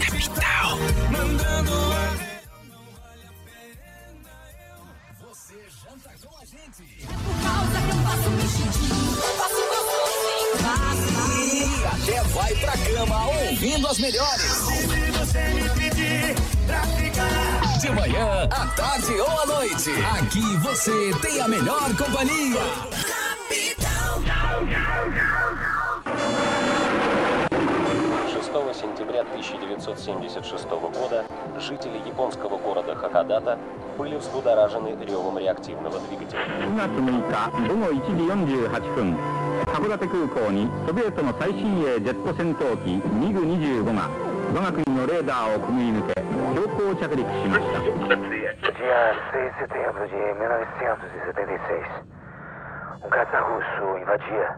Capital. Mandando a Você janta com a gente. Por causa que eu faço faço. E até vai pra cama ouvindo as melhores. De manhã, à tarde ou à noite. Aqui você tem a melhor companhia. Capital. сентября 1976 года жители японского города Хакодата были взбудоражены ревом реактивного двигателя. 9月6日午後1時48分函館空港にソビエトの最新鋭ジェット戦闘機ミグ25が我が国のレーダーをくぐり抜け強行着陸しました Dia 6 de setembro de 1976, um caça russo invadia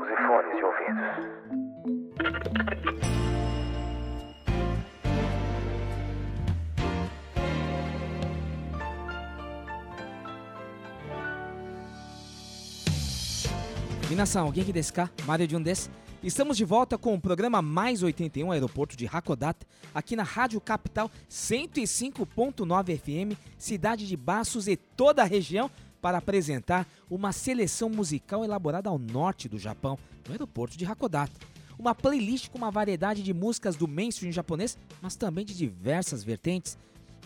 Use fones de ouvidos. Alguém que desu ka? Mario Jun desu. Estamos de volta com o programa Mais 81 Aeroporto de Hakodate, aqui na Rádio Capital 105.9 FM, cidade de Baços e toda a região, para apresentar uma seleção musical elaborada ao norte do Japão, no aeroporto de Hakodate. Uma playlist com uma variedade de músicas do mainstream japonês, mas também de diversas vertentes.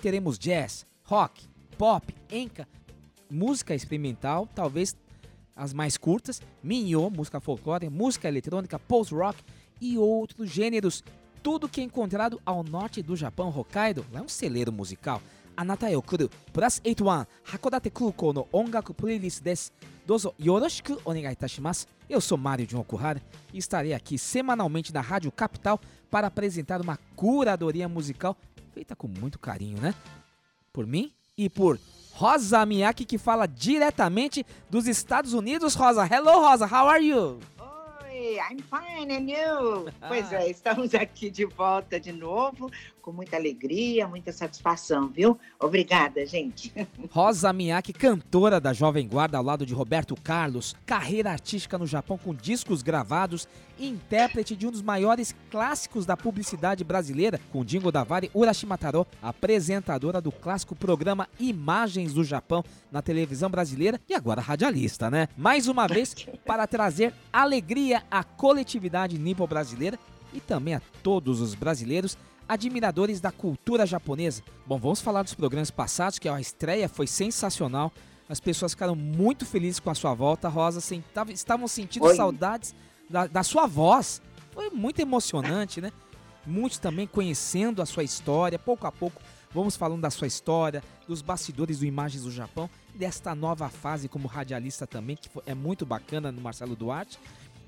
Teremos jazz, rock, pop, enka, música experimental, talvez as mais curtas, minho, música folclórica, música eletrônica, post-rock e outros gêneros. Tudo que é encontrado ao norte do Japão, Hokkaido, lá é um celeiro musical. Anata yo kuru, plus 81, Hakodate Kukou no ongaku playlist desu. Dozo yoroshiku onegai itashimasu. Eu sou Mário de Okuhara e estarei aqui semanalmente na Rádio Capital para apresentar uma curadoria musical feita com muito carinho, né? Por mim e por Rosa Miyake, que fala diretamente dos Estados Unidos. Rosa, hello Rosa, how are you? Oi, I'm fine, and you? Pois é, estamos aqui de volta de novo, com muita alegria, muita satisfação, viu? Obrigada, gente. Rosa Miyake, cantora da Jovem Guarda ao lado de Roberto Carlos, carreira artística no Japão com discos gravados, intérprete de um dos maiores clássicos da publicidade brasileira, com Dingo Davari Urashimataro, apresentadora do clássico programa Imagens do Japão na televisão brasileira e agora radialista, né? Mais uma vez para trazer alegria à coletividade nipo-brasileira e também a todos os brasileiros admiradores da cultura japonesa. Bom, vamos falar dos programas passados, que a estreia foi sensacional. As pessoas ficaram muito felizes com a sua volta, Rosa. Estavam sentindo Oi. saudades da, da sua voz. Foi muito emocionante, né? Muitos também conhecendo a sua história. Pouco a pouco vamos falando da sua história, dos bastidores do Imagens do Japão, desta nova fase como radialista também, que é muito bacana no Marcelo Duarte.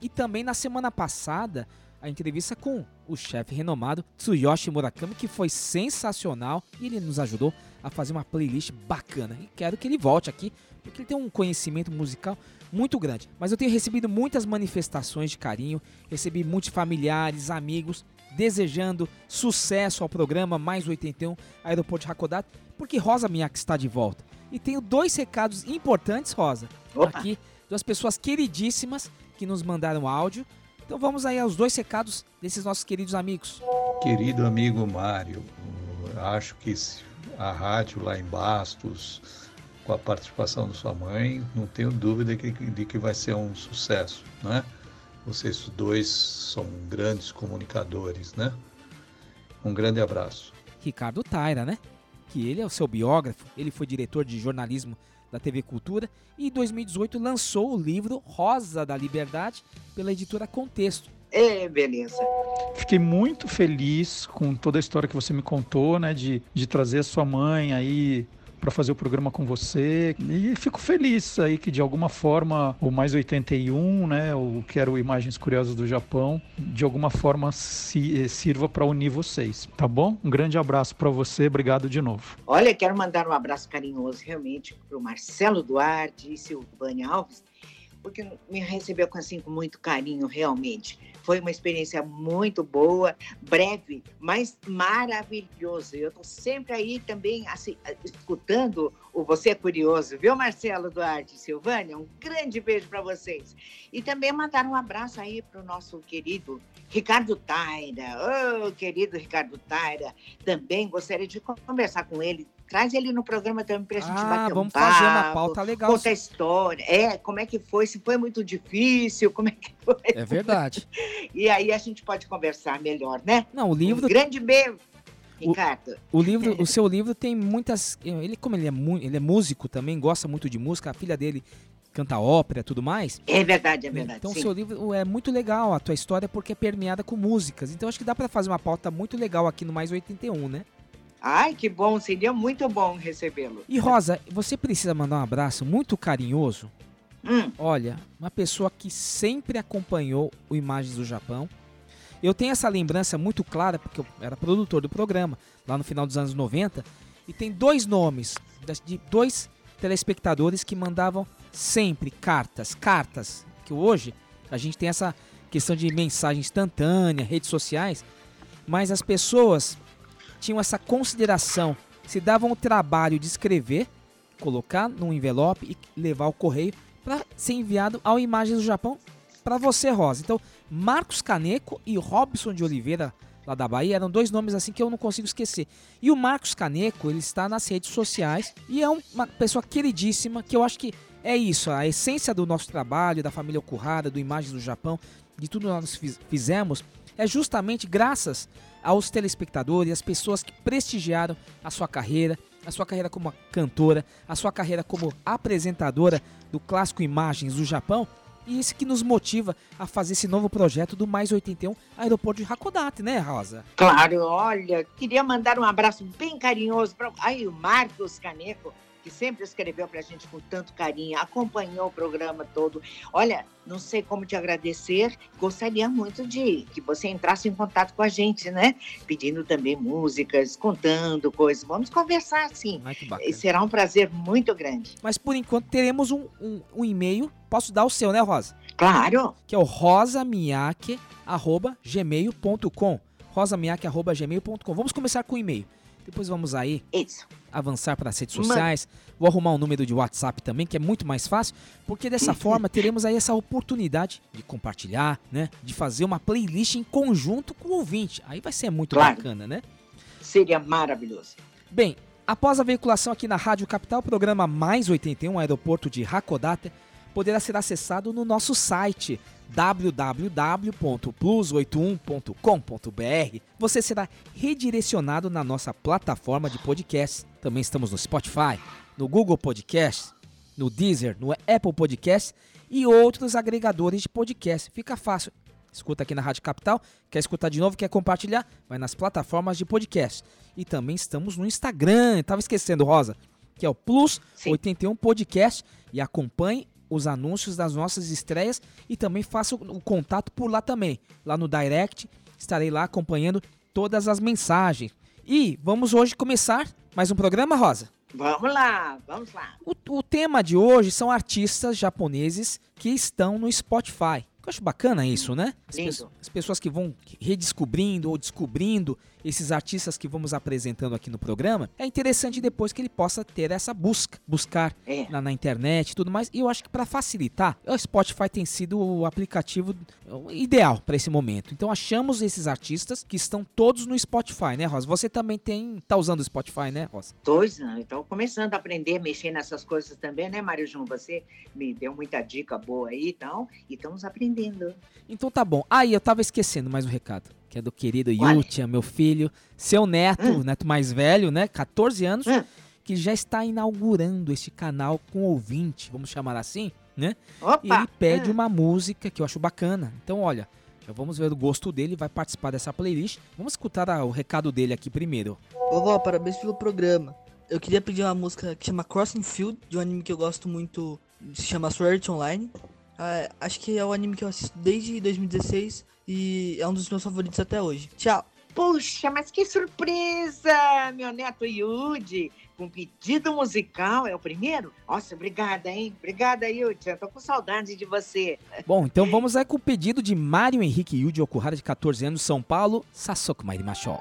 E também na semana passada, a entrevista com o chefe renomado Tsuyoshi Murakami, que foi sensacional e ele nos ajudou a fazer uma playlist bacana. E quero que ele volte aqui, porque ele tem um conhecimento musical muito grande. Mas eu tenho recebido muitas manifestações de carinho, recebi muitos familiares, amigos, desejando sucesso ao programa Mais 81 Aeroporto de Hakodate, porque Rosa Miyake está de volta. E tenho dois recados importantes, Rosa, Opa. aqui, duas pessoas queridíssimas que nos mandaram áudio. Então vamos aí aos dois recados desses nossos queridos amigos. Querido amigo Mário, acho que a rádio lá em Bastos, com a participação da sua mãe, não tenho dúvida que- de que vai ser um sucesso, né? Vocês dois são grandes comunicadores, né? Um grande abraço. Ricardo Taira, né? que ele é o seu biógrafo, ele foi diretor de jornalismo da TV Cultura e em 2018 lançou o livro Rosa da Liberdade pela editora Contexto. É, beleza. Fiquei muito feliz com toda a história que você me contou, né, de, de trazer a sua mãe aí para fazer o programa com você. E fico feliz aí que de alguma forma o Mais 81, né, o que era o Imagens Curiosas do Japão, de alguma forma se, eh, sirva para unir vocês, tá bom? Um grande abraço para você, obrigado de novo. Olha, quero mandar um abraço carinhoso realmente para o Marcelo Duarte e Silvânia Alves, porque me recebeu assim, com muito carinho, realmente. Foi uma experiência muito boa, breve, mas maravilhoso. Eu estou sempre aí também assim, escutando o Você é Curioso, viu, Marcelo Duarte Silvânia? Um grande beijo para vocês. E também mandar um abraço aí para o nosso querido Ricardo Taira. Oh, querido Ricardo Taira, também gostaria de conversar com ele Traz ele no programa também para a gente Ah, bater vamos um papo, fazer uma pauta legal. Conta a história. É, como é que foi, se foi muito difícil, como é que foi. É verdade. E aí a gente pode conversar melhor, né? Não, o livro Um grande beijo, O- Ricardo. O livro, o seu livro tem muitas. Ele, como ele é, mu- ele é músico também, gosta muito de música, a filha dele canta ópera e tudo mais. É verdade, é verdade. Então o sim. seu livro é muito legal, a tua história, porque é permeada com músicas. Então acho que dá pra fazer uma pauta muito legal aqui no Mais 81, né? Ai, que bom, seria muito bom recebê-lo. E Rosa, você precisa mandar um abraço muito carinhoso. Hum, Olha, uma pessoa que sempre acompanhou o Imagens do Japão. Eu tenho essa lembrança muito clara, porque eu era produtor do programa, lá no final dos anos 90. E tem dois nomes de dois telespectadores que mandavam sempre cartas, cartas. Que hoje a gente tem essa questão de mensagem instantânea, redes sociais. Mas as pessoas tinham essa consideração, se davam o trabalho de escrever, colocar num envelope e levar ao correio para ser enviado ao Imagens do Japão para você, Rosa. Então, Marcos Caneco e Robson de Oliveira, lá da Bahia, eram dois nomes assim que eu não consigo esquecer. E o Marcos Caneco, ele está nas redes sociais e é um- uma pessoa queridíssima, que eu acho que é isso, a essência do nosso trabalho, da família Okuhara, do Imagens do Japão, de tudo que nós fiz- fizemos, é justamente graças aos telespectadores, às pessoas que prestigiaram a sua carreira, a sua carreira como cantora, a sua carreira como apresentadora do clássico Imagens do Japão, e isso que nos motiva a fazer esse novo projeto do Mais 81 Aeroporto de Hakodate, né, Rosa? claro, olha, queria mandar um abraço bem carinhoso para o Marcos Caneco, que sempre escreveu para a gente com tanto carinho, acompanhou o programa todo. Olha, não sei como te agradecer, gostaria muito de que você entrasse em contato com a gente, né? Pedindo também músicas, contando coisas. Vamos conversar, sim. Bacana. será um prazer muito grande. Mas por enquanto teremos um, um, um e-mail, posso dar o seu, né, Rosa? Claro, que é o rosamiake.gmail.com rosamiake.gmail.com Vamos começar com o e-mail. Depois vamos aí isso. Avançar para as redes sociais. Vou arrumar um número de WhatsApp também, que é muito mais fácil, porque dessa forma teremos aí essa oportunidade de compartilhar, né? De fazer uma playlist em conjunto com o ouvinte. Aí vai ser muito Claro. bacana, né? Seria maravilhoso. Bem, após a veiculação aqui na Rádio Capital, o programa Mais 81, Aeroporto de Hakodate, poderá ser acessado no nosso site www.plus81.com.br. Você será redirecionado na nossa plataforma de podcast. Também estamos no Spotify, no Google Podcast, no Deezer, no Apple Podcast e outros agregadores de podcast. Fica fácil. Escuta aqui na Rádio Capital. Quer escutar de novo, quer compartilhar? Vai nas plataformas de podcast. E também estamos no Instagram. Tava esquecendo, Rosa. Que é o Plus Sim. 81 Podcast. E acompanhe os anúncios das nossas estreias. E também faça o, o contato por lá também. Lá no Direct. Estarei lá acompanhando todas as mensagens. E vamos hoje começar mais um programa, Rosa. Vamos lá, vamos lá. O, o tema de hoje são artistas japoneses que estão no Spotify. Eu acho bacana isso, né? As, pesso- as pessoas que vão redescobrindo ou descobrindo esses artistas que vamos apresentando aqui no programa. É interessante depois que ele possa ter essa busca, buscar É. na, na internet e tudo mais. E eu acho que para facilitar, o Spotify tem sido o aplicativo ideal para esse momento. Então achamos esses artistas que estão todos no Spotify, né, Rosa? Você também tem tá usando o Spotify, né, Rosa? Dois anos. Estou começando a aprender mexer nessas coisas também, né, Mário Jun? Você me deu muita dica boa aí e tal. E estamos aprendendo. Então tá bom. Aí eu tava esquecendo mais um recado. Que é do querido? Yutia, meu filho, seu neto, o neto mais velho, né, 14 anos, Hum. que já está inaugurando este canal com ouvinte, vamos chamar assim, né? Opa! E ele pede Hum. uma música que eu acho bacana. Então, olha, já vamos ver o gosto dele, vai participar dessa playlist. Vamos escutar o recado dele aqui primeiro. Vovó, parabéns pelo programa. Eu queria pedir uma música que chama Crossing Field, de um anime que eu gosto muito, se chama Sword Online. Ah, acho que é o anime que eu assisto desde 2016 e é um dos meus favoritos até hoje. Tchau! Puxa, mas que surpresa! Meu neto Yudi, com pedido musical, é o primeiro? Nossa, obrigada, hein? Obrigada, Yudi. Eu tô com saudade de você. Bom, então vamos aí com o pedido de Mário Henrique Yuji Okuhara, de 14 anos, São Paulo, Sasoku Mairimashou.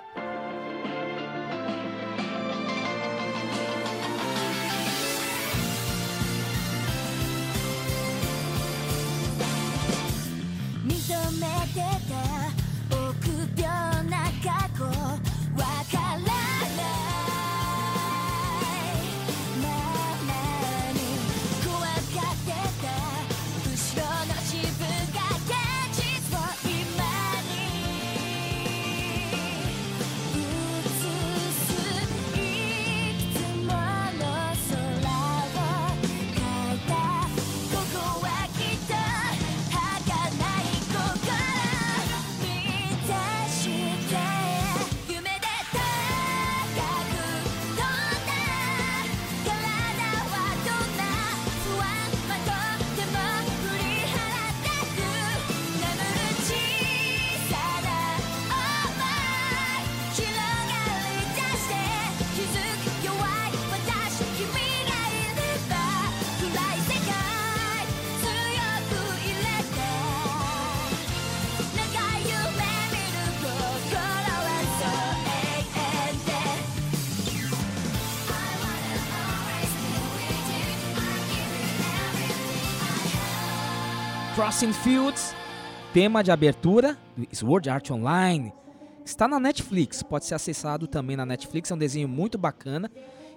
Crossing Fields, tema de abertura do Sword Art Online. Está na Netflix, pode ser acessado também na Netflix, é um desenho muito bacana.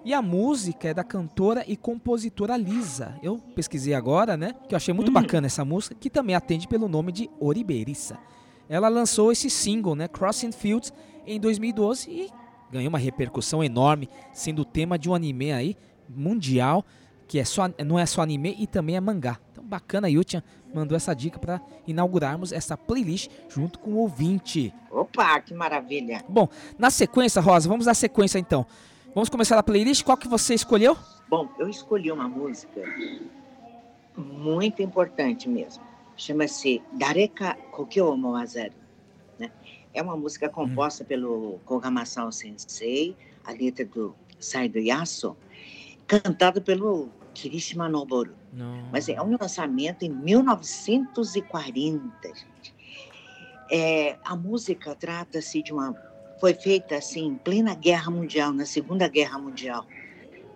E a música é da cantora e compositora Lisa. Eu pesquisei agora, né? Que eu achei muito bacana essa música, que também atende pelo nome de Oriberissa. Ela lançou esse single, né? Crossing Fields, em 2012 e ganhou uma repercussão enorme, sendo o tema de um anime aí mundial, que é só, não é só anime e também é mangá. Bacana, Yuchan mandou essa dica para inaugurarmos essa playlist junto com o ouvinte. Opa, que maravilha. Bom, na sequência, Rosa, vamos na sequência então. Vamos começar a playlist. Qual que você escolheu? Bom, eu escolhi uma música muito importante mesmo. Chama-se Dareka Kokyo Moazaru. Né? É uma música composta pelo Kogamasao Sensei, a letra do Saido Yaso, cantada pelo Kirishima Noboru. Mas é um lançamento em 1940, gente. É, a música trata-se de uma. Foi feita assim, em plena Guerra Mundial, na Segunda Guerra Mundial,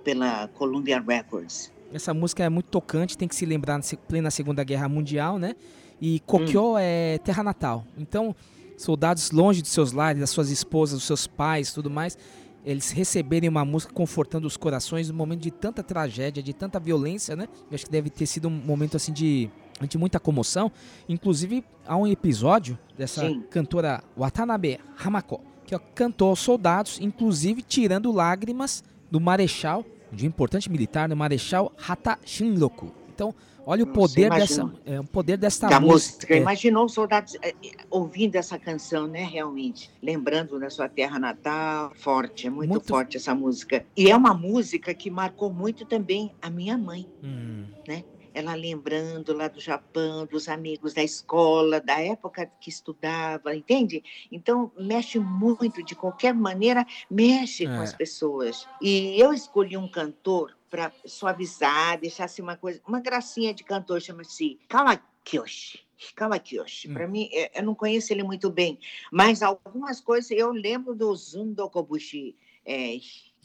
pela Columbia Records. Essa música é muito tocante, tem que se lembrar na plena Segunda Guerra Mundial, né? E Kokyo é terra natal. Então, soldados longe de seus lares, das suas esposas, dos seus pais, tudo mais, eles receberem uma música confortando os corações num momento de tanta tragédia, de tanta violência, né? Eu acho que deve ter sido um momento assim de, de muita comoção. Inclusive, há um episódio dessa Sim. cantora Watanabe Hamako, que cantou aos soldados, inclusive tirando lágrimas do marechal, de um importante militar, do marechal Hata Shinroku. Então, olha o poder dessa, é, o poder desta da música. É. Imaginou os soldados eh, eh, ouvindo essa canção, né? Realmente. Lembrando da sua terra natal. Forte, é muito, Muito- forte essa música. E é uma música que marcou muito também a minha mãe, Hum, né? Ela lembrando lá do Japão, dos amigos da escola, da época que estudava, entende? Então, mexe muito, de qualquer maneira, mexe com É. as pessoas. E eu escolhi um cantor para suavizar, deixar assim uma coisa, uma gracinha de cantor, chama-se Kawakiyoshi. Kawakiyoshi. Para mim, eh, eu não conheço ele muito bem, mas algumas coisas eu lembro do Zundo Kobushi. É,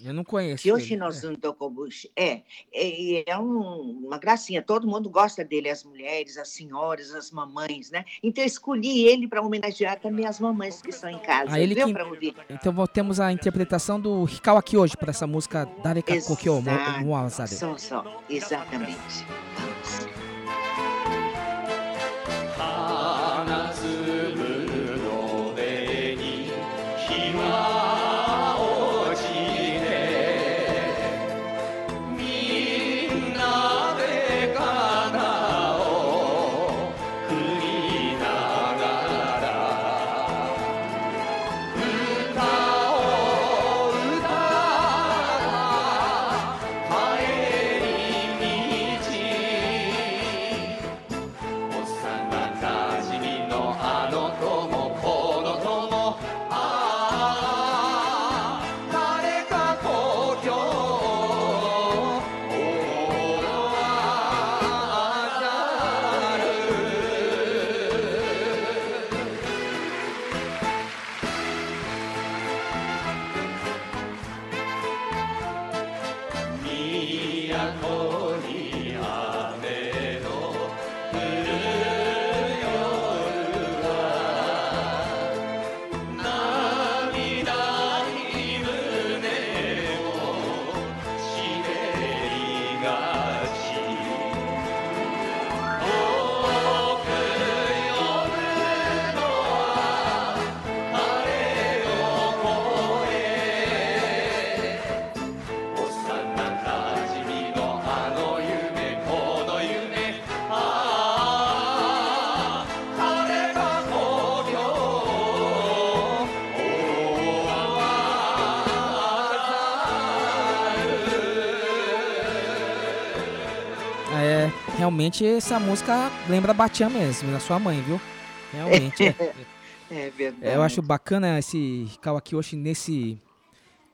eu não conheço. Ele. no Zundo Kobushi. É, é, é um- uma gracinha, todo mundo gosta dele, as mulheres, as senhoras, as mamães, né? Então eu escolhi ele para homenagear também as mamães que estão em casa, Ah, ele viu, que- ouvir. Então temos a interpretação do Hikawa hoje para essa música Dareka Kokyo. Moazade. Só, só, exatamente. Realmente essa música lembra Batian mesmo, da sua mãe, viu? Realmente. é. É verdade. É, eu acho bacana esse Kawakiyoshi nesse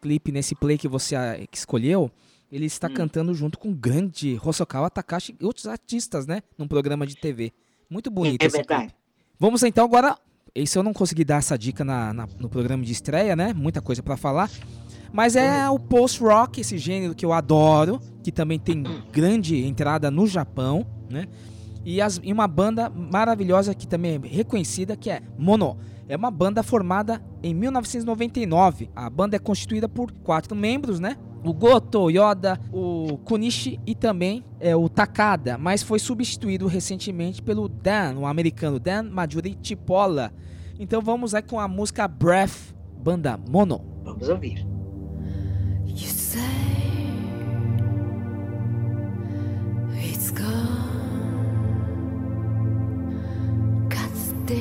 clipe, nesse play que você ah, que escolheu. Ele está Hum. cantando junto com o grande Hosokawa Takashi e outros artistas, né? Num programa de TV. Muito bonito É esse verdade. clipe. Vamos então agora. Esse eu não consegui dar essa dica na, na- no programa de estreia, né? Muita coisa pra falar. Mas é o post-rock, esse gênero que eu adoro, que também tem grande entrada no Japão, né? E, as- e uma banda maravilhosa que também é reconhecida, que é Mono. É uma banda formada em 1999. A banda é constituída por quatro membros, né? O Goto, o Yoda, o Kunishi e também é, o Takada, mas foi substituído recentemente pelo Dan, o americano Dan Majuri Chipola. Então vamos aí com a música Breath, banda Mono. Vamos ouvir. You say it's gone. Considered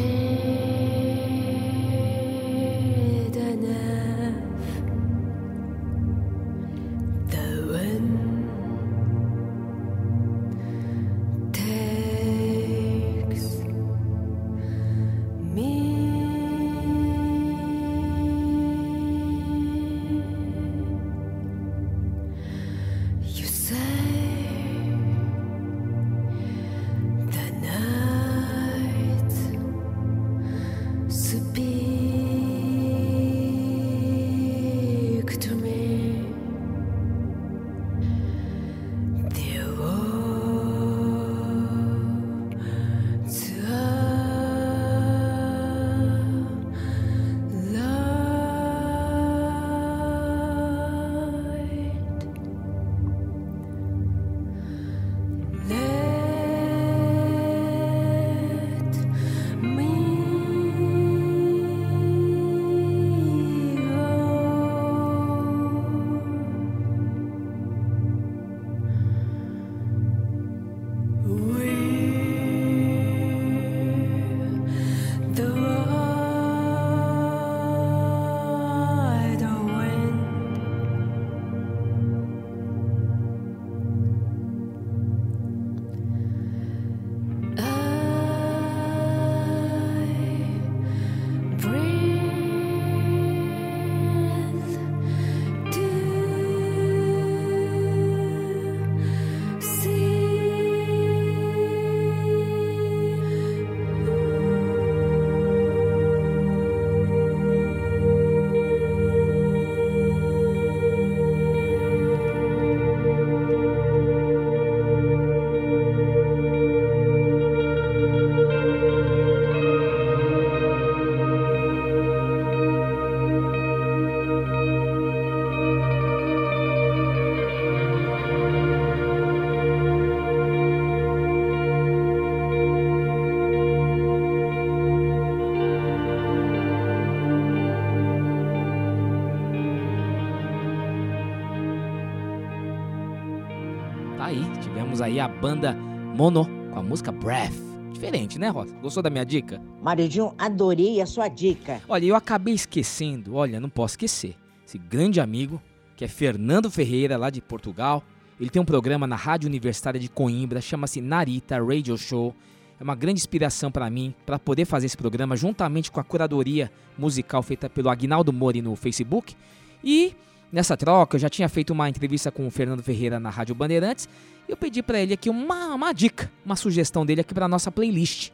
banda Mono com a música Breath. Diferente, né, Rosa? Gostou da minha dica? Maridinho, adorei a sua dica. Olha, eu acabei esquecendo, olha, não posso esquecer. Esse grande amigo, que é Fernando Ferreira, lá de Portugal. Ele tem um programa na Rádio Universitária de Coimbra, chama-se Narita Radio Show. É uma grande inspiração para mim, para poder fazer esse programa juntamente com a curadoria musical feita pelo Agnaldo Mori no Facebook. E nessa troca, eu já tinha feito uma entrevista com o Fernando Ferreira na Rádio Bandeirantes. E eu pedi para ele aqui uma, uma dica, uma sugestão dele aqui para nossa playlist.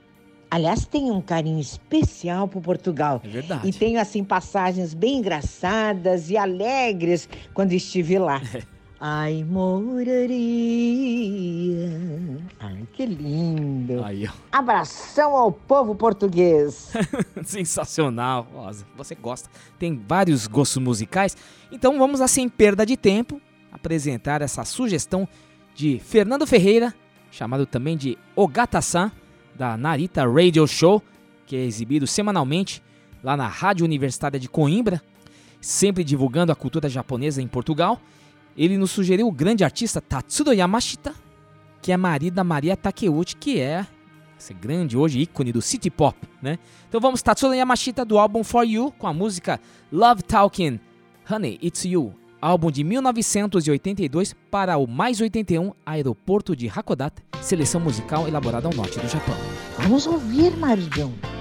Aliás, tem um carinho especial por Portugal. É verdade. E tenho, assim, passagens bem engraçadas e alegres quando estive lá. Ai, moraria. Ai, que lindo. Aí, ó. Abração ao povo português. Sensacional, Rosa. Você gosta. Tem vários gostos musicais. Então vamos lá, sem perda de tempo, apresentar essa sugestão de Fernando Ferreira, chamado também de Ogata-san, da Narita Radio Show, que é exibido semanalmente lá na Rádio Universitária de Coimbra, sempre divulgando a cultura japonesa em Portugal. Ele nos sugeriu o grande artista Tatsudo Yamashita, que é marido da Maria Takeuchi, que é esse grande hoje ícone do city pop, né? Então vamos Tatsuya Yamashita do álbum For You com a música Love Talking. Honey, it's you. álbum de 1982 para o Mais 81 Aeroporto de Hakodate, seleção musical elaborada ao norte do Japão. Vamos ouvir, Maridão.「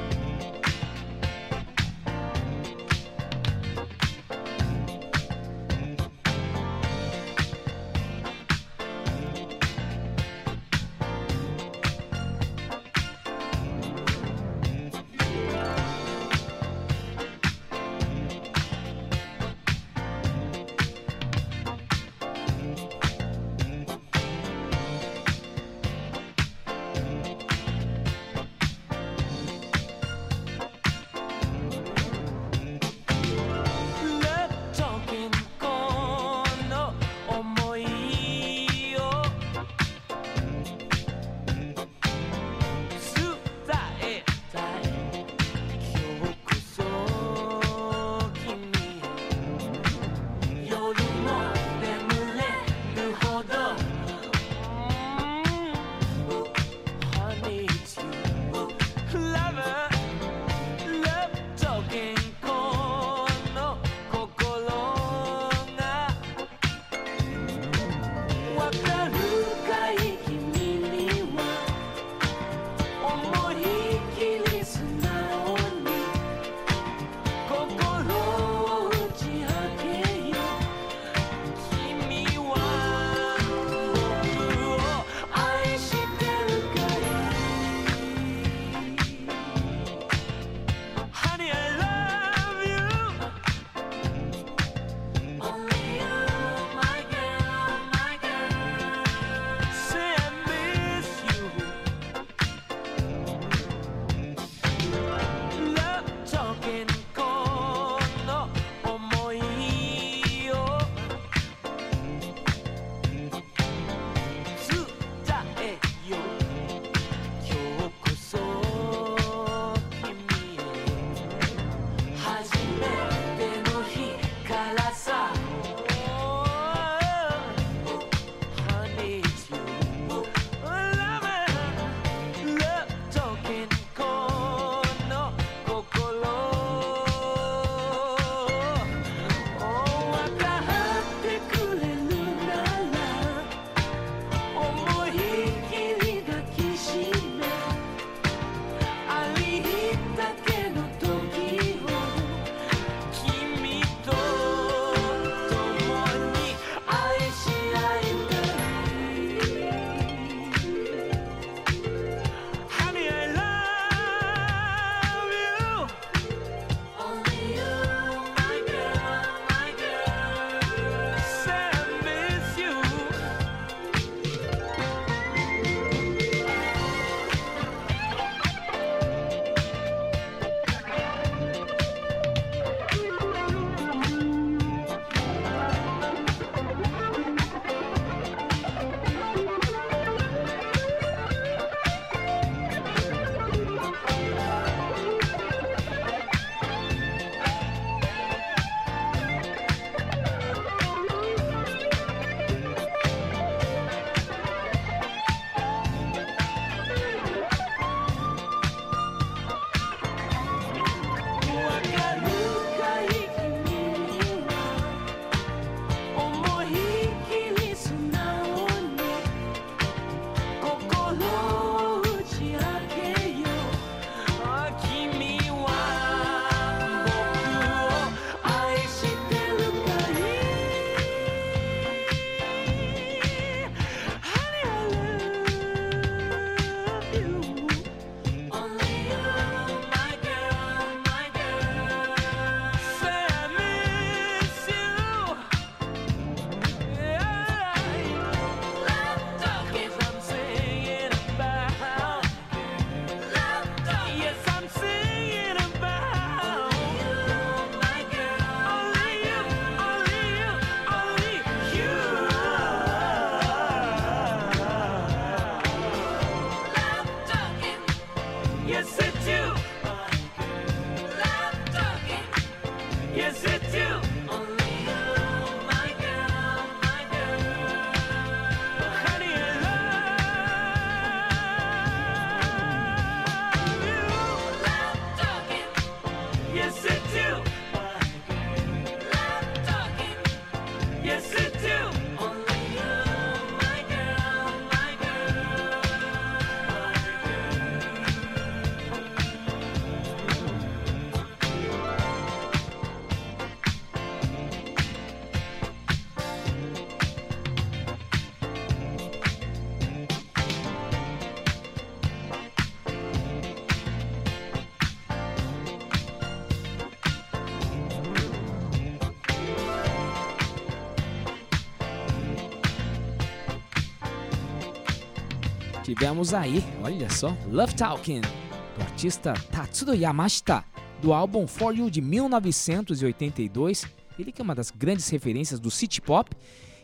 Tivemos aí, olha só, Love Talking, do artista Tatsudo Yamashita, do álbum For You de 1982. Ele que é uma das grandes referências do city pop.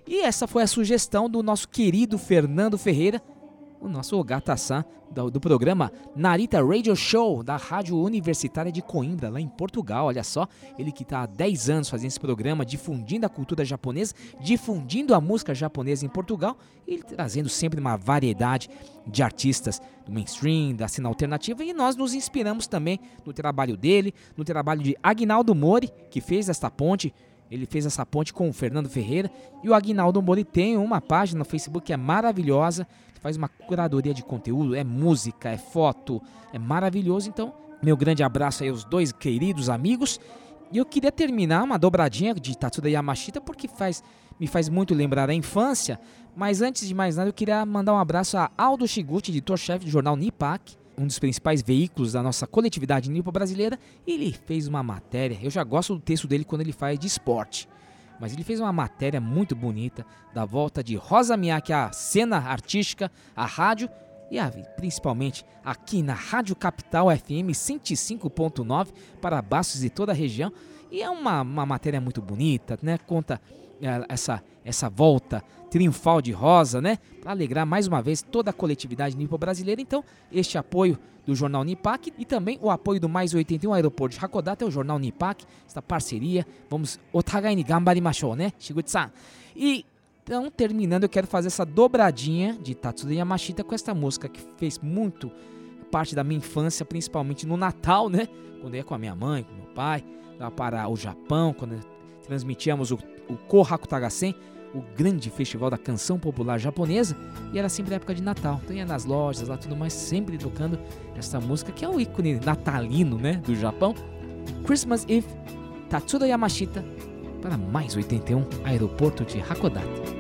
E essa foi a sugestão do nosso querido Fernando Ferreira, o nosso Gata-san do, do programa Narita Radio Show da Rádio Universitária de Coimbra, lá em Portugal. Olha só, ele que está há 10 anos fazendo esse programa, difundindo a cultura japonesa, difundindo a música japonesa em Portugal e trazendo sempre uma variedade de artistas do mainstream, da cena alternativa. E nós nos inspiramos também no trabalho dele, no trabalho de Agnaldo Mori, que fez esta ponte ele fez essa ponte com o Fernando Ferreira e o Agnaldo Mori tem uma página no Facebook que é maravilhosa, faz uma curadoria de conteúdo, é música, é foto, é maravilhoso. Então, meu grande abraço aí aos dois queridos amigos. E eu queria terminar uma dobradinha de Tatsuda Yamashita porque faz, me faz muito lembrar a infância. Mas antes de mais nada, eu queria mandar um abraço a Aldo Shiguchi, editor-chefe do jornal Nipak, um dos principais veículos da nossa coletividade nipo brasileira, e ele fez uma matéria. Eu já gosto do texto dele quando ele faz de esporte, mas ele fez uma matéria muito bonita da volta de Rosa Miyake à cena artística, à rádio e a, principalmente aqui na Rádio Capital FM 105.9 para Bastos e toda a região. E é uma, uma matéria muito bonita, né? Conta essa, essa volta triunfal de Rosa, né? Para alegrar mais uma vez toda a coletividade nipo brasileira. Então, este apoio do Jornal Nipak e também o apoio do Mais 81 Aeroporto de Hakodate, o Jornal Nipak, esta parceria. Vamos otagai ni gambarimashou, né? Shiguchi-san. E então, terminando, eu quero fazer essa dobradinha de Tatsuda Yamashita com esta música que fez muito parte da minha infância, principalmente no Natal, né? Quando eu ia com a minha mãe, com meu pai, lá para o Japão, quando transmitíamos o, o Kohaku Tagasen, o grande festival da canção popular japonesa, e era sempre época de Natal. Então ia nas lojas lá tudo mais, sempre tocando essa música que é o ícone natalino, né, do Japão. Christmas Eve, Tatsuda Yamashita, para mais 81 Aeroporto de Hakodate.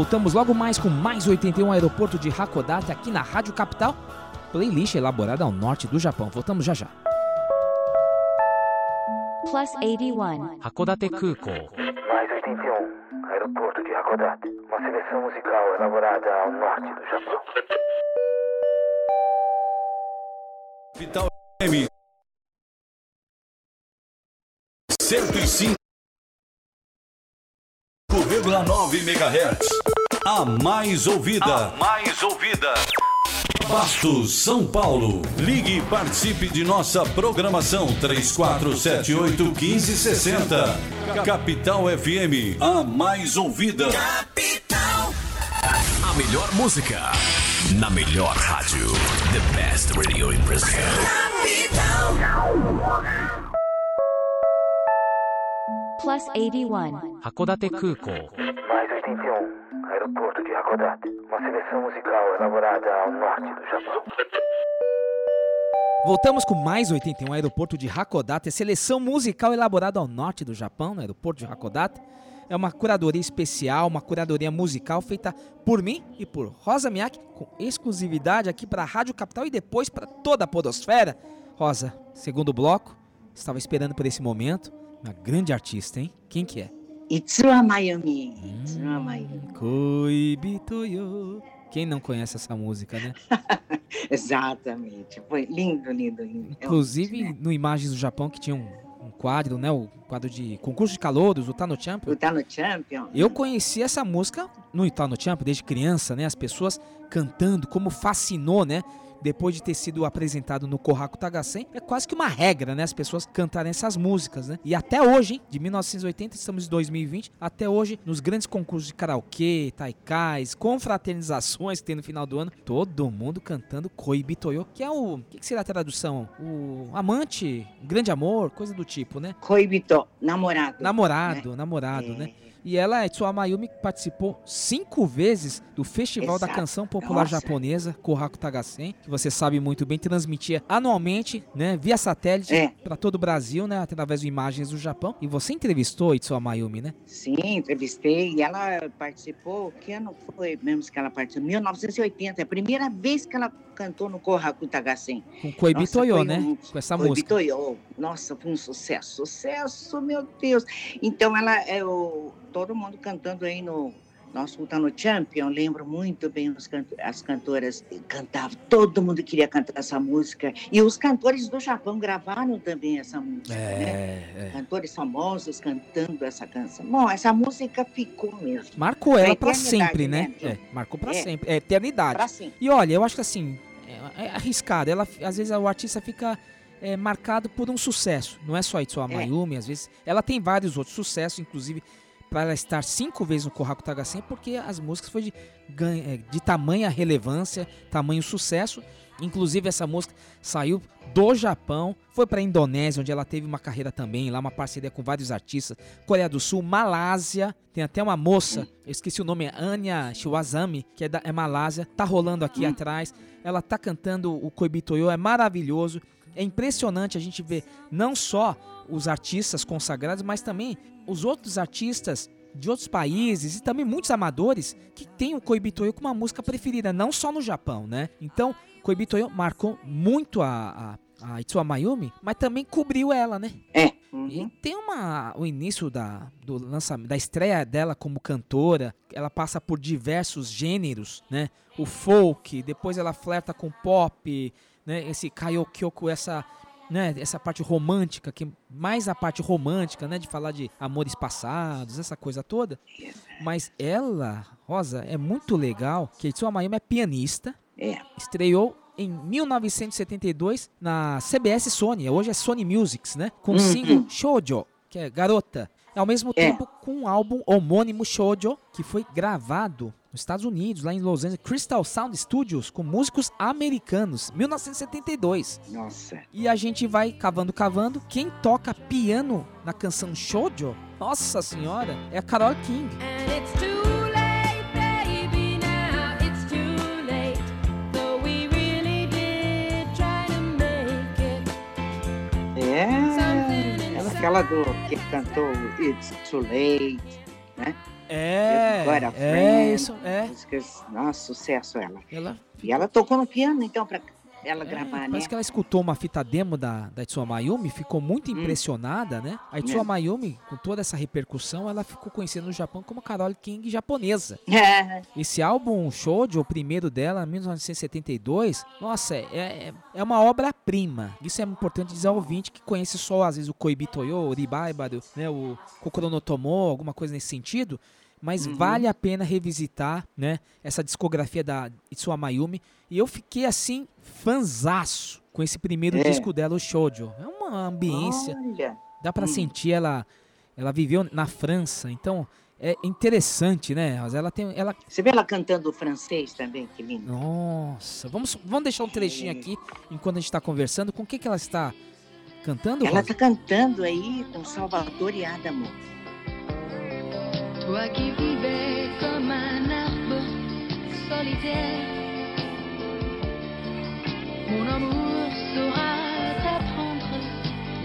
Voltamos logo mais com mais 81 Aeroporto de Hakodate aqui na Rádio Capital, playlist elaborada ao norte do Japão. Voltamos já já. Plus 81. Hakodate Kuko. Mais 81. Aeroporto de Hakodate. Uma seleção musical elaborada ao norte do Japão. Vital M. 105. 100,9 MHz. A mais ouvida. A mais ouvida. Bastos, São Paulo. Ligue e participe de nossa programação 3478-1560. Capital FM, a mais ouvida. Capital. A melhor música. Na melhor rádio. The best radio in Brazil. Capital plus 81. Hakodate Kukou. Mais 81. Aeroporto de Hakodate. Uma seleção musical elaborada ao norte do Japão. Voltamos com mais 81 Aeroporto de Hakodate, seleção musical elaborada ao norte do Japão, no aeroporto de Hakodate. É uma curadoria especial, uma curadoria musical feita por mim e por Rosa Miyake, com exclusividade aqui para a Rádio Capital e depois para toda a Podosfera. Rosa, segundo bloco, estava esperando por esse momento. Uma grande artista, hein? Quem que é? Itsuwa Mayumi. Itsuwa Mayumi. Koibito yo. Quem não conhece essa música, né? Exatamente. Foi lindo, lindo, lindo. É Inclusive, no Imagens do Japão, que tinha um, um quadro, né? O quadro de concurso de calouros, o Tá no Champion. O Tá no Champion. Eu conheci essa música no Tá no Champion desde criança, né? As pessoas cantando, como fascinou, né? Depois de ter sido apresentado no Kohaku Tagasen, é quase que uma regra, né? As pessoas cantarem essas músicas, né? E até hoje, hein? De 1980, estamos em 2020, até hoje, nos grandes concursos de karaokê, taikais, confraternizações que tem no final do ano, todo mundo cantando Koibitoyo, que é o. O que, que seria a tradução? O amante, grande amor, coisa do tipo, né? Koibito, namorado. Namorado, namorado, né? E ela, Itsuwa Mayumi, participou cinco vezes do Festival da Exato. Canção Popular Nossa. Japonesa, Kohaku Tagasen, que você sabe muito bem, transmitia anualmente, né, via satélite É. para todo o Brasil, né, através de imagens do Japão. E você entrevistou Itsuwa Mayumi, né? Sim, entrevistei e ela participou, que ano foi mesmo que ela participou? 1980, é a primeira vez que ela cantou no Kohaku Tagasen. Com Koibitoyo, foi né? um- Com essa música. Koibitoyo. Nossa, foi um sucesso, sucesso, meu Deus. Então ela, é o, todo mundo cantando aí no nosso Tá no Champion, lembro muito bem canto- as cantoras cantavam, todo mundo queria cantar essa música. E os cantores do Japão gravaram também essa música, né? É, é. Cantores famosos cantando essa canção. Bom, essa música ficou mesmo. Marcou ela eternidade, sempre, né? né, É, marcou pra É. sempre. É eternidade. Pra sempre. E olha, eu acho que assim, é, arriscado. Ela, às vezes o artista fica é, marcado por um sucesso. Não é só Itsuwa É. Mayumi, às vezes. Ela tem vários outros sucessos, inclusive para ela estar cinco vezes no Kohaku Tagasen, porque as músicas foi de, é, de tamanha relevância, tamanho sucesso. Inclusive essa música saiu do Japão, foi para Indonésia, onde ela teve uma carreira também, lá uma parceria com vários artistas, Coreia do Sul, Malásia, tem até uma moça, eu esqueci o nome, é Anya Shiwazami, que é da é Malásia, tá rolando aqui atrás. Ela tá cantando o Koibitoyo, é maravilhoso. É impressionante a gente ver não só os artistas consagrados, mas também os outros artistas de outros países e também muitos amadores que têm o Koibitoyo como uma música preferida, não só no Japão, né? Então, Koibitoyo marcou muito a, a, a Itsuwa Mayumi, mas também cobriu ela, né? É. E tem uma o início da do lançamento da estreia dela como cantora, ela passa por diversos gêneros, né? O folk, depois ela flerta com pop, né? Esse karaoke, essa né, essa parte romântica, que mais a parte romântica, né, de falar de amores passados, essa coisa toda. Mas ela, Rosa, é muito legal que a Itsuwa Mayumi é pianista. É. Estreou em 1972 na CBS Sony, hoje é Sony Musics, né? Com o Uhum. single Shoujo, que é garota. Ao mesmo É. tempo com um álbum homônimo Shoujo, que foi gravado nos Estados Unidos, lá em Los Angeles, Crystal Sound Studios, com músicos americanos, 1972. Nossa. E a gente vai cavando, cavando. Quem toca piano na canção Shoujo, nossa senhora, é a Carole King. It's too aquela do que cantou It's Too Late, né? É, Agora, é, isso, é. Músicas, nossa, sucesso ela. Ela, E ela tocou no piano, então, pra ela gravar, né? É, Parece que ela escutou uma fita demo da, da Itsuo Mayumi, ficou muito Hum. impressionada, né? A Itsuo É. Mayumi, com toda essa repercussão, ela ficou conhecida no Japão como Carole King japonesa. É. Esse álbum Shoujo, o primeiro dela, 1972, nossa, é, é, é uma obra-prima. Isso é importante dizer ao ouvinte que conhece só, às vezes, o Koibi Toyo, o Ribaibaru, né, o Kokoro no Tomo, alguma coisa nesse sentido. Mas Uhum. vale a pena revisitar, né, essa discografia da Itsuo Mayumi. E eu fiquei, assim, fanzaço com esse primeiro É. disco dela, o Shoujo. É uma ambiência. Olha. Dá pra Hum. sentir ela. Ela viveu na França, então é interessante, né? Ela tem, ela. Você vê ela cantando francês também, que lindo. Nossa, vamos, vamos deixar um trechinho aqui enquanto a gente está conversando. Com o que que ela está cantando? Ela Rosa? tá cantando aí com Salvador e Adamo. Toi qui vivais comme un arbre solitaire, mon amour saura t'apprendre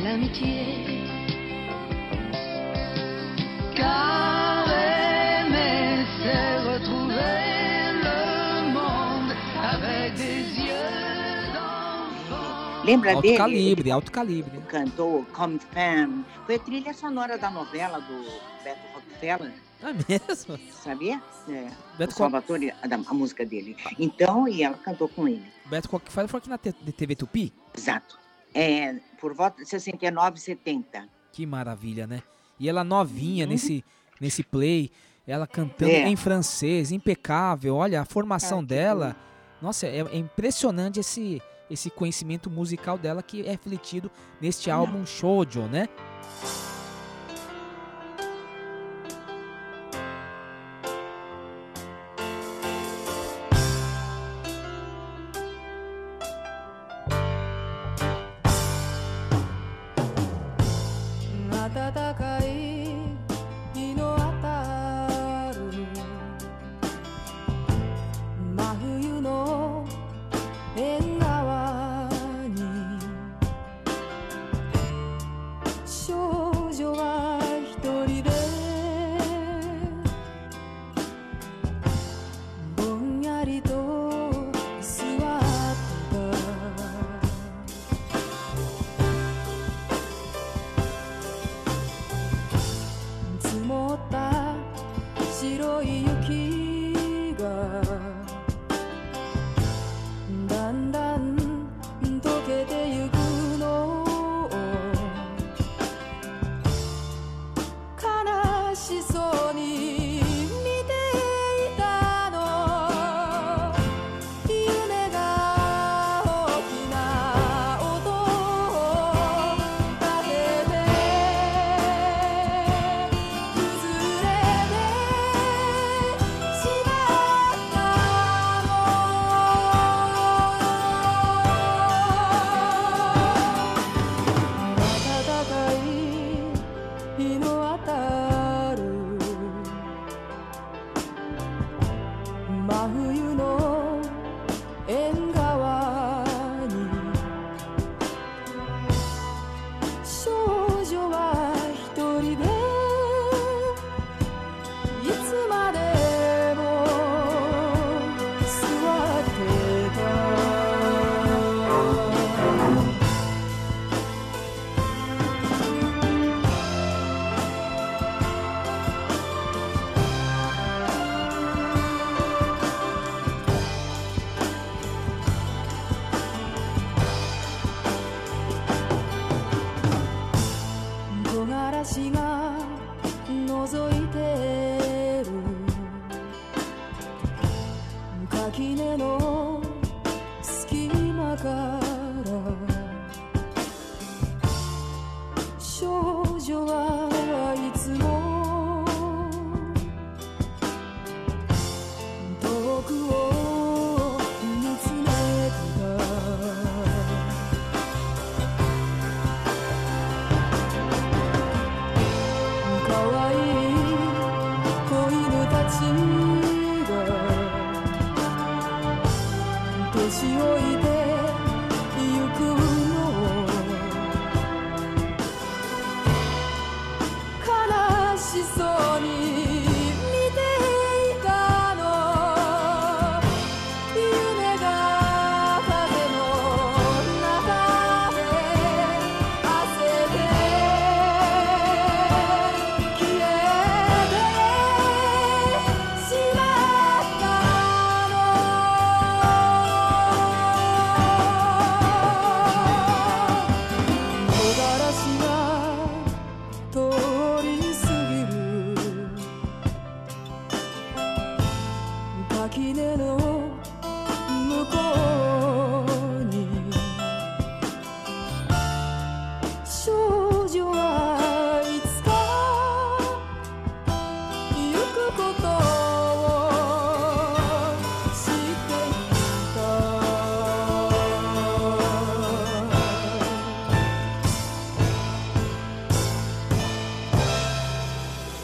l'amitié. Car aimer, c'est retrouver le monde avec des yeux d'enfant. Lembra Alto dele? calibre, alto calibre. Cantou Come Fam. Foi a trilha sonora da novela do Beto Rockefeller. É mesmo? Sabia? É. Beto o Salvatore, a, a música dele. Então, e ela cantou com ele. Beto Rockefeller foi aqui na TV Tupi? Exato. É, por volta de 69, 70. Que maravilha, né? E ela novinha nesse, nesse play, ela cantando É. em francês, impecável. Olha, a formação dela. Nossa, é, é impressionante esse, esse conhecimento musical dela que é refletido neste álbum Shoujo, né?「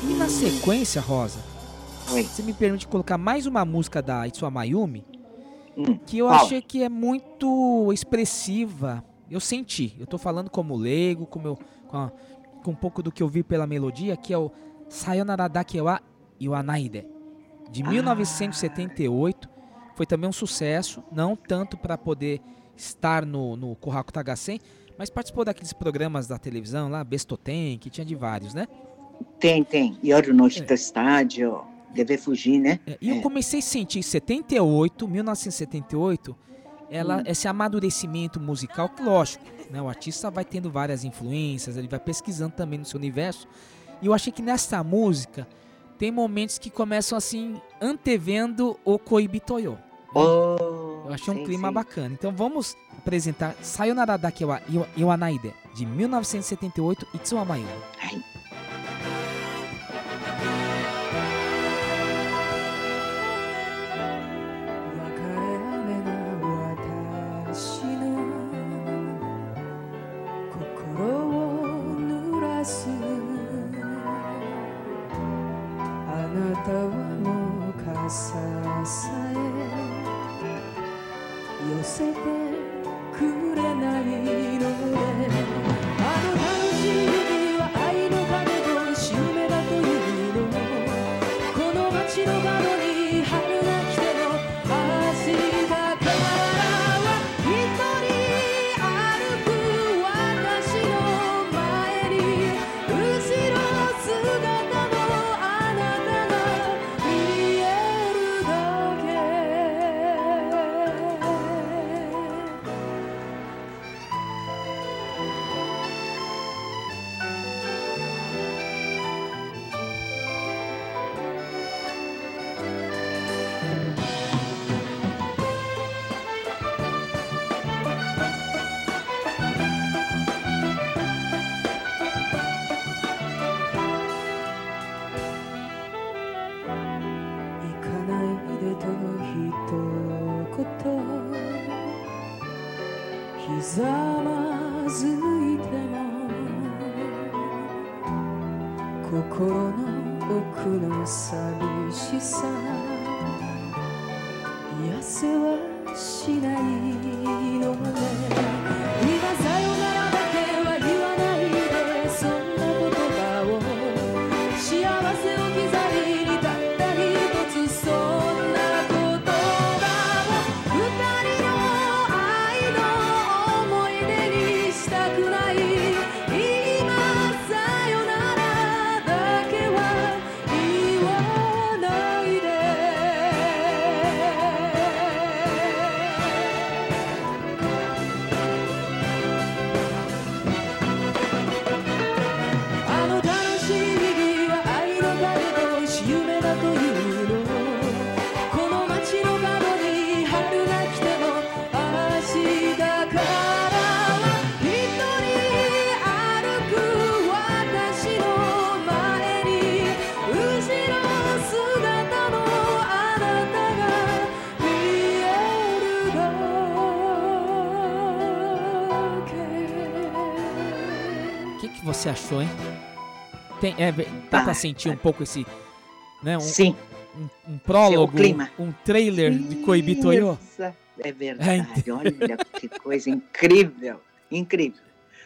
E na sequência, Rosa, você me permite colocar mais uma música da Itsua Mayumi que eu qual? achei que é muito expressiva. Eu senti, eu tô falando como leigo, com, meu, com, a- com um pouco do que eu vi pela melodia, que é o Sayonara Dake wa Iwanaide, de 1978. Foi também um sucesso, não tanto para poder estar no, no Kohaku Tagasen, mas participou daqueles programas da televisão lá, Bestoten, que tinha de vários, né? Tem, tem. Yoru no Shita Estádio, Deve Fugir, né? É, E eu comecei a sentir em 78, 1978, ela, Hum. esse amadurecimento musical, que lógico, né? O artista vai tendo várias influências, ele vai pesquisando também no seu universo. E eu achei que nessa música tem momentos que começam assim, antevendo o Koibitoyo. Oh, eu achei um sim, clima sim. bacana. Então vamos apresentar Sayonara Dake wa Iwa- Iwanaide, de 1978, Itsuwa Mayumi. さ癒せはしない。Você achou, hein? Tem, é, dá pra sentir um pouco esse. Né, um, Sim. Um, um prólogo, clima. um trailer de Koibitoyo. Isso, é É, verdade. então. Olha que coisa incrível. Incrível.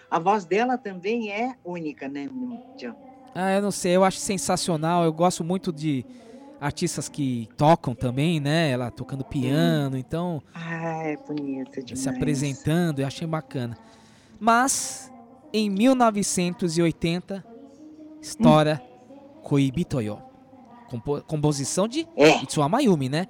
A voz dela também é única, né, John? Ah, eu não sei, eu acho sensacional. Eu gosto muito de artistas que tocam também, né? Ela tocando piano, então Ah, é bonita demais. se apresentando, eu achei bacana. Mas em 1980 estoura Koibitoyo. Compo composição de É. Itsuwa Mayumi, né?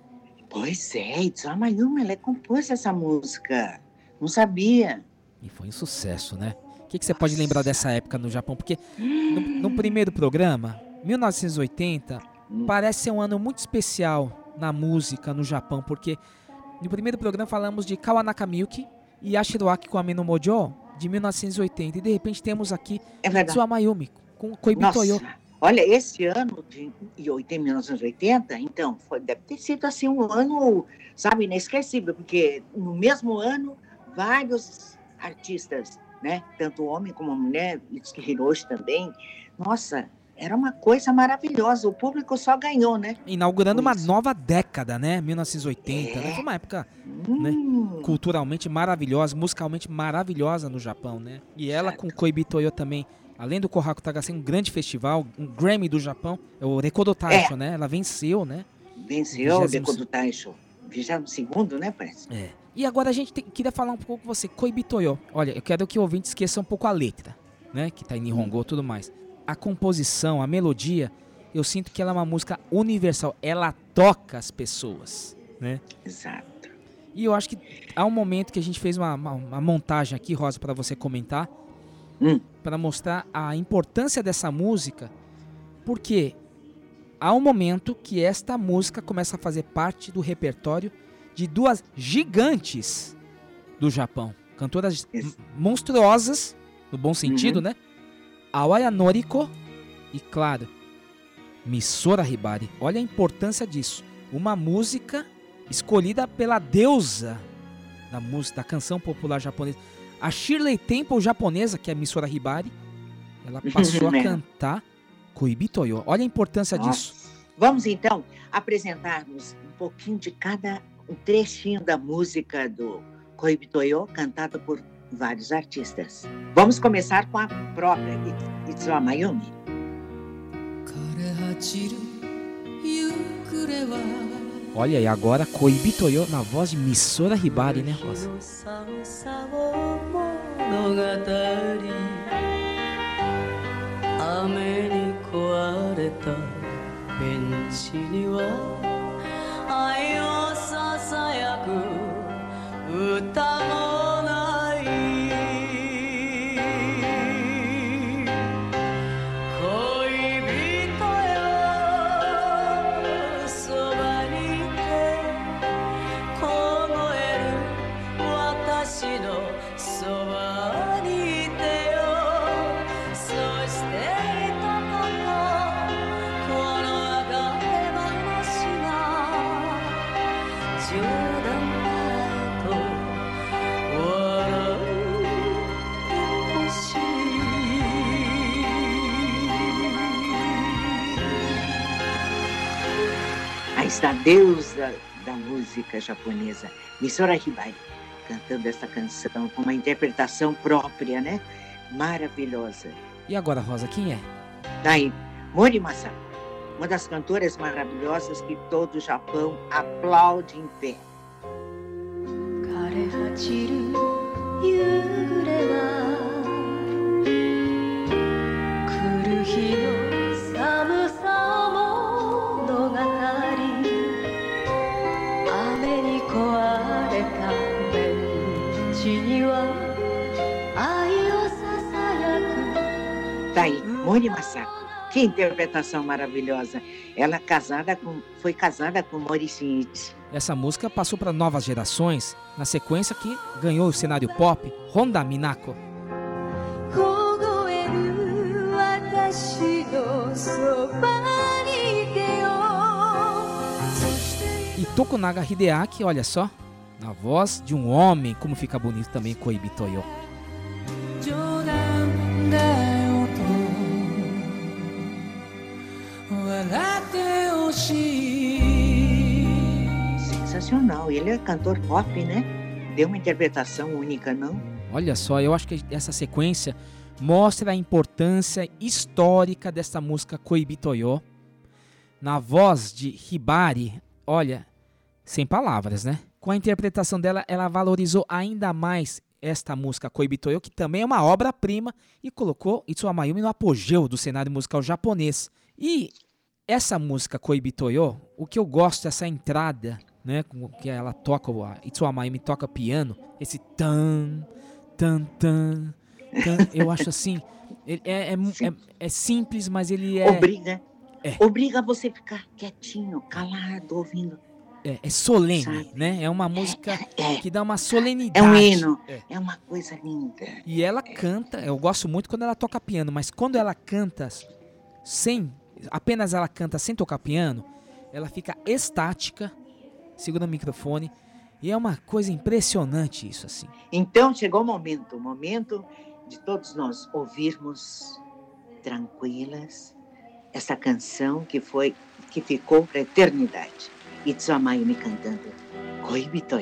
Pois é, Itsuha Mayumi, ela compôs essa música. Não sabia. E foi um sucesso, né? O que, que você pode lembrar dessa época no Japão? Porque no, no primeiro programa, 1980, parece ser um ano muito especial na música no Japão, porque no primeiro programa falamos de Kawanaka Miyuki e Ashiroaki com Ameno Mojo de 1980 e de repente temos aqui É. Sua Mayumi com Koibitoyo. Nossa, olha, esse ano de de 80, 1980, então, foi, deve ter sido assim um ano, sabe, inesquecível, porque no mesmo ano, vários artistas, né, tanto homem como mulher, Itsuki Hiroshi também, nossa, era uma coisa maravilhosa, o público só ganhou, né? Inaugurando uma nova década, né? 1980. né? Foi uma época né, culturalmente maravilhosa, musicalmente maravilhosa no Japão, né? E ela com Koibitoyo também, além do Kohaku Tagasen, um grande festival, um Grammy do Japão, é o Rekodo Taisho, É. né? Ela venceu, né? Venceu o Vigésimo- Deco do Taisho, 22 né, parece? É. E agora a gente tem- queria falar um pouco com você, Koibitoyo. Olha, eu quero que o ouvinte esqueça um pouco a letra, né? Que tá em Nihongo e tudo mais. A composição, a melodia, eu sinto que ela é uma música universal. Ela toca as pessoas, né? Exato. E eu acho que há um momento que a gente fez uma, uma, uma montagem aqui, Rosa, para você comentar, para mostrar a importância dessa música, porque há um momento que esta música começa a fazer parte do repertório de duas gigantes do Japão, cantoras monstruosas, no bom sentido, Uhum. né? Awaya Noriko e, claro, Misora Hibari. Olha a importância disso. Uma música escolhida pela deusa da música, da canção popular japonesa. A Shirley Temple japonesa, que é a Misora Hibari, ela passou a É. cantar Koibitoyo. Olha a importância disso. Vamos então apresentar-nos um pouquinho de cada um trechinho da música do Koibitoyo, cantada por vários artistas. Vamos começar com a própria It- Itsuwa Mayumi. 走る夕暮れは Olha aí, agora Koibitoyo na voz de Misora Hibari, né, Rosa? 寒さを物語雨に壊れたベンチには愛をささやく歌も Aí está a deusa da música japonesa, Misora Hibari, cantando essa canção com uma interpretação própria, né? Maravilhosa. E agora, Rosa, quem é? Daí, Mori Masako, uma das cantoras maravilhosas que todo o Japão aplaude em pé. 枯れ果ちる夕暮れは Simone Massaco. Que interpretação maravilhosa. Ela casada com, foi casada com Maurice Hitch. Essa música passou para novas gerações, na sequência que ganhou o cenário pop Honda Minako. E Tokunaga Hideaki, olha só, na voz de um homem, como fica bonito também Koibi Toyo. Sensacional. Ele é cantor pop, né? Deu uma interpretação única, não? Olha só, eu acho que essa sequência mostra a importância histórica dessa música Koibitoyo. Na voz de Hibari, olha, sem palavras, né? Com a interpretação dela, ela valorizou ainda mais esta música Koibitoyo, que também é uma obra-prima, e colocou Itsuwa Mayumi no apogeu do cenário musical japonês. E essa música Koibitoyo, o que eu gosto dessa entrada, né, com que ela toca, a Itsuwa Mayumi toca piano, esse tan, tan, tan, tan, eu acho assim, é, é, é, é simples, mas ele é... Obriga. Obriga você a ficar quietinho, calado, ouvindo. É, é solene, né? É uma música que dá uma solenidade. É um hino. É. É uma coisa linda. E ela canta, eu gosto muito quando ela toca piano, mas quando ela canta sem, apenas ela canta sem tocar piano, ela fica estática, segura o microfone, e é uma coisa impressionante isso assim. Então chegou o momento, o momento de todos nós ouvirmos tranquilas essa canção que foi que ficou para a eternidade. Itsuo Mayumi cantando Koibito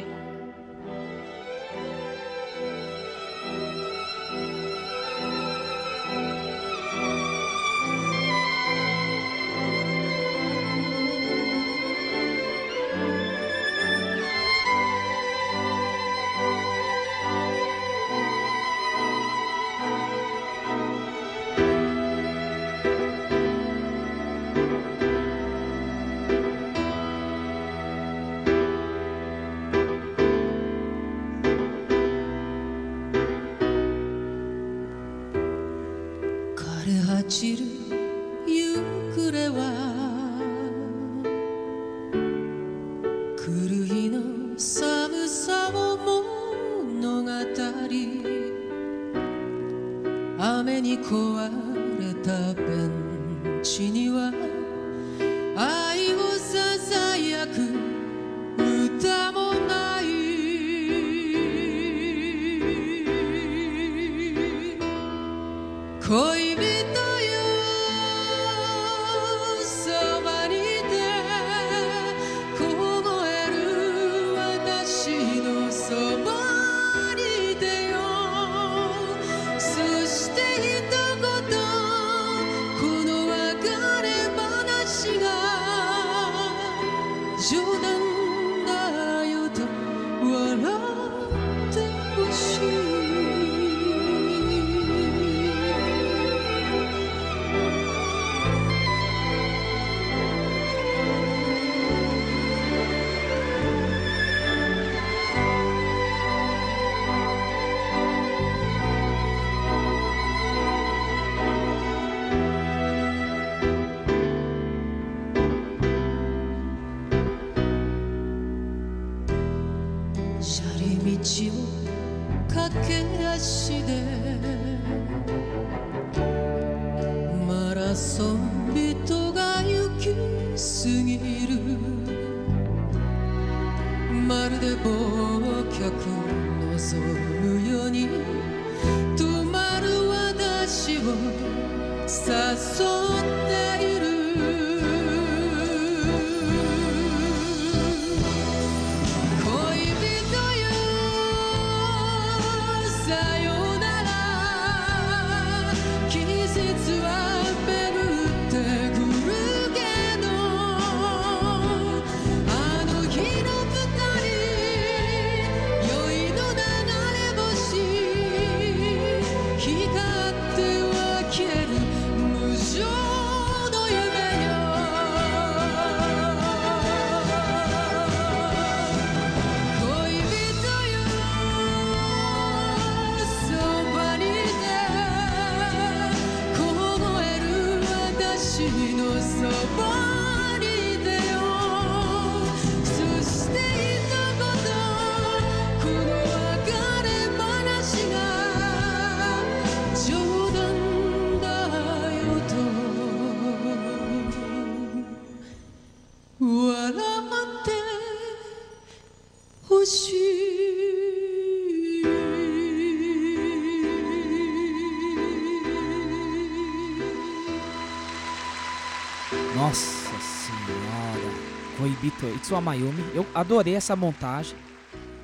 Itsuo Mayumi. Eu adorei essa montagem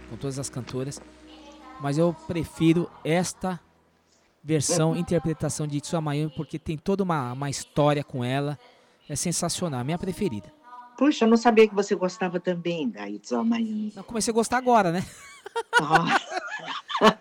com todas as cantoras, mas eu prefiro esta versão, interpretação de Itsuo Mayumi porque tem toda uma, uma história com ela. É sensacional, minha preferida. Puxa, eu não sabia que você gostava também da Itsuo Mayumi. Eu comecei a gostar agora, né?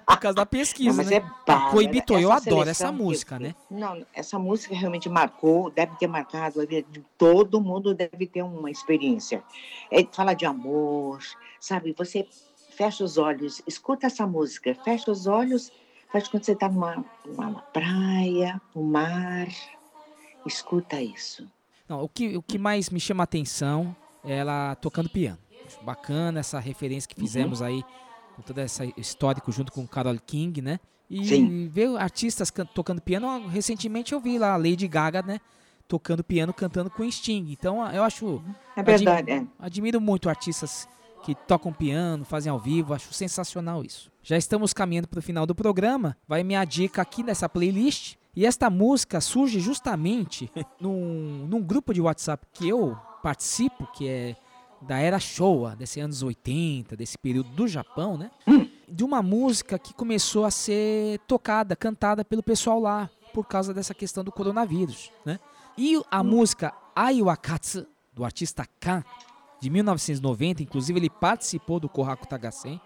Por causa da pesquisa, Não, mas né? é bárbara. Koibito, eu adoro essa música, né? Não, essa música realmente marcou, deve ter marcado a vida de todo mundo, deve ter uma experiência. É, fala de amor, sabe? Você fecha os olhos, escuta essa música, fecha os olhos, faz quando você está numa, numa praia, no mar, escuta isso. Não, o que, o que mais me chama a atenção é ela tocando piano. Acho bacana essa referência Uhum. que fizemos aí, com toda essa histórico junto com Carol King, né? E Sim. ver artistas can- tocando piano, recentemente eu vi lá a Lady Gaga, né? Tocando piano, cantando com Sting. Então eu acho. É verdade, é. Admiro muito artistas que tocam piano, fazem ao vivo, acho sensacional isso. Já estamos caminhando para o final do programa, vai minha dica aqui nessa playlist. E esta música surge justamente num, num grupo de WhatsApp que eu participo, que é da era Showa, desse anos 80, desse período do Japão, né? De uma música que começou a ser tocada, cantada pelo pessoal lá, por causa dessa questão do coronavírus, né? E a música Ai Wakatsu, do artista Kan, de 1990, inclusive ele participou do Kohaku Tagasen.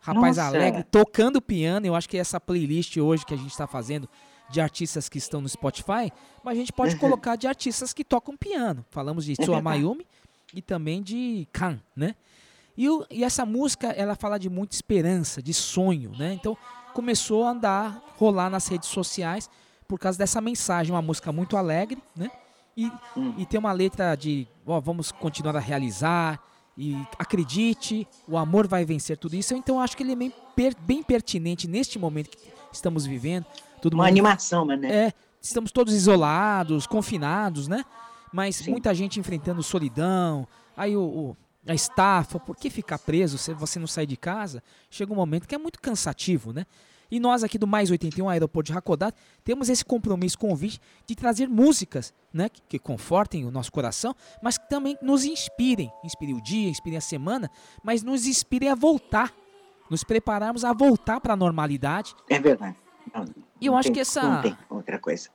Rapaz Nossa. alegre, tocando piano, eu acho que essa playlist hoje que a gente está fazendo de artistas que estão no Spotify, mas a gente pode Uhum. colocar de artistas que tocam piano. Falamos de É verdade. Mayumi e também de Kan, né? E, o- e essa música, ela fala de muita esperança, de sonho, né? Então, começou a andar, rolar nas redes sociais por causa dessa mensagem, uma música muito alegre, né? E, e tem uma letra de, ó, vamos continuar a realizar, e acredite, o amor vai vencer tudo isso. Então, acho que ele é bem, bem pertinente neste momento que estamos vivendo. Todo Uma mundo- animação, né? É, estamos todos isolados, confinados, né? Mas muita gente enfrentando solidão, aí o, o- a estafa, por que ficar preso se você não sai de casa? Chega um momento que é muito cansativo, né? E nós aqui do Mais 81 Aeroporto de Hakodate temos esse compromisso, convite de trazer músicas, né, que, que confortem o nosso coração, mas que também nos inspirem, inspirem o dia, inspirem a semana, mas nos inspirem a voltar, nos prepararmos a voltar para a normalidade. É verdade. Não, E eu não acho tem- que essa- outra coisa.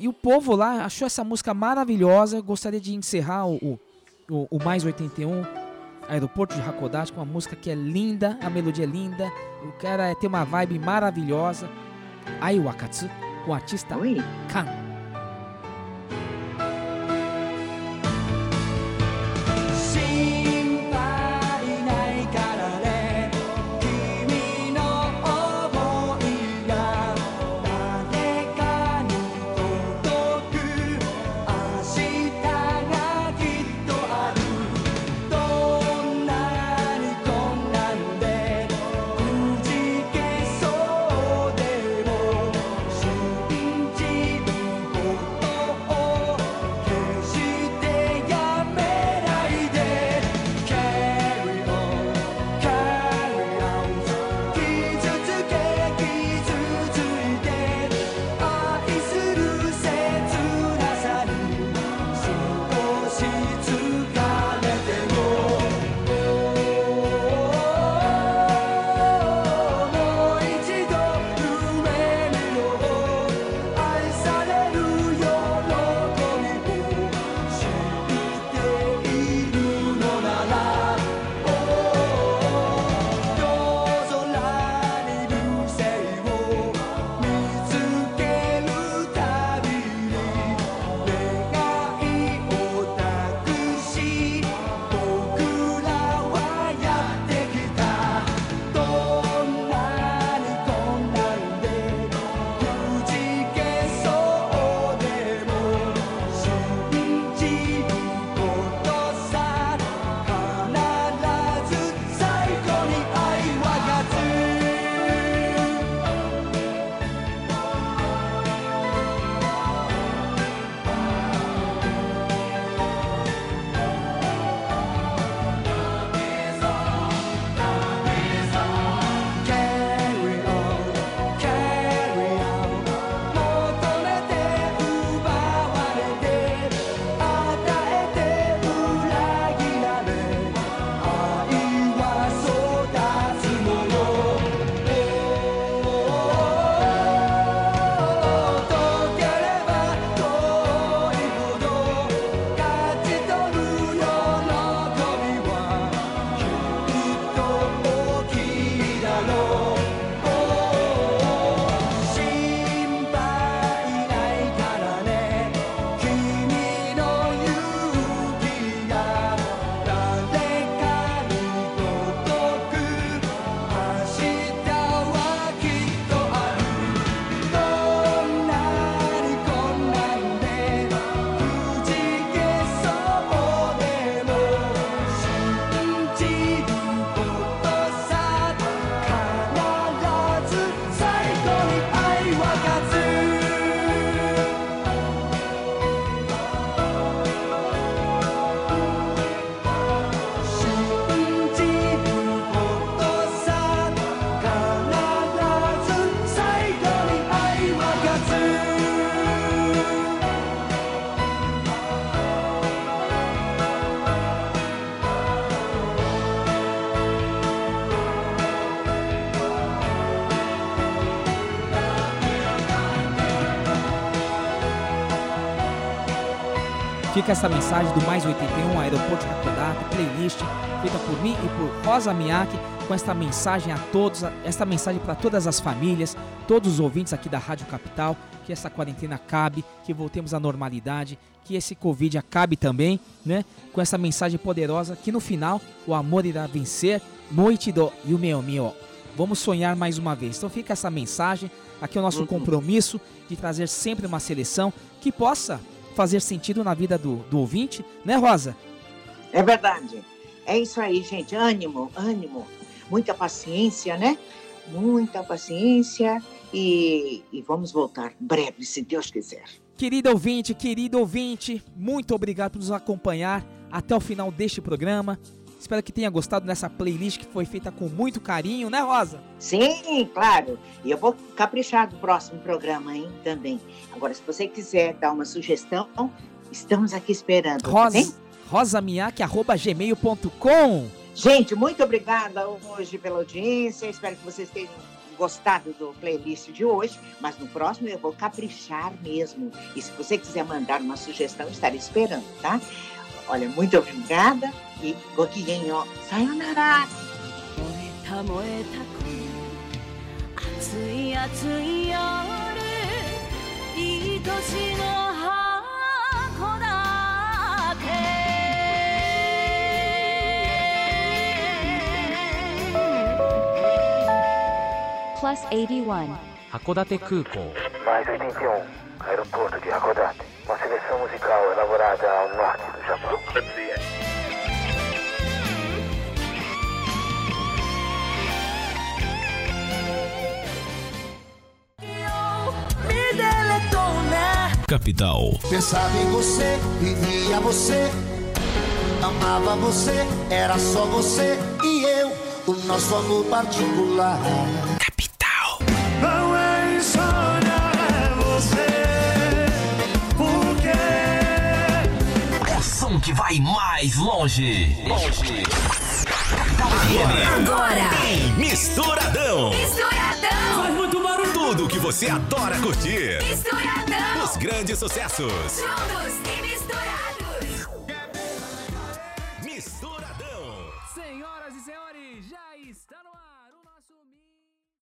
E o povo lá achou essa música maravilhosa. Gostaria de encerrar o, o, o- o Mais 81, Aeroporto de Hakodate, com uma música que é linda, a melodia é linda. O cara é- tem uma vibe maravilhosa. Ai Wakatsu, com o artista Kan. Fica essa mensagem do Mais 81 Aeroporto de Hakodate, playlist feita por mim e por Rosa Miyake, com esta mensagem a todos, esta mensagem para todas as famílias, todos os ouvintes aqui da Rádio Capital, que essa quarentena acabe, que voltemos à normalidade, que esse Covid acabe também, né? Com essa mensagem poderosa que no final o amor irá vencer, noite do Yumeo Mio. Vamos sonhar mais uma vez. Então fica essa mensagem, aqui é o nosso compromisso de trazer sempre uma seleção que possa fazer sentido na vida do, do ouvinte, né, Rosa? É verdade. É isso aí, gente. Ânimo, ânimo. Muita paciência, né? Muita paciência e, e vamos voltar breve, se Deus quiser. Querido ouvinte, querido ouvinte, muito obrigado por nos acompanhar até o final deste programa. Espero que tenha gostado dessa playlist que foi feita com muito carinho, né, Rosa? Sim, claro. E eu vou caprichar do próximo programa, hein, também. Agora, se você quiser dar uma sugestão, estamos aqui esperando. tá Rosa, bem? rosamiak.gmail.com Gente, muito obrigada hoje pela audiência. Espero que vocês tenham gostado do playlist de hoje, mas no próximo eu vou caprichar mesmo. E se você quiser mandar uma sugestão, estarei esperando, tá? Olha, muito obrigada e gokigenyo. Sayonara! 燃えた燃えた熱い熱い夜愛しの箱だけ Plus 81函館空港。毎度24、アイロポートで函館。Uma seleção musical elaborada ao norte do Japão. Capital. Pensava em você, vivia você, amava você, era só você e eu, o nosso amor particular. Que vai mais longe. Longe. Agora. tem Misturadão. Misturadão. Faz muito barulho. Tudo que você adora curtir. Misturadão. Os grandes sucessos. Juntos e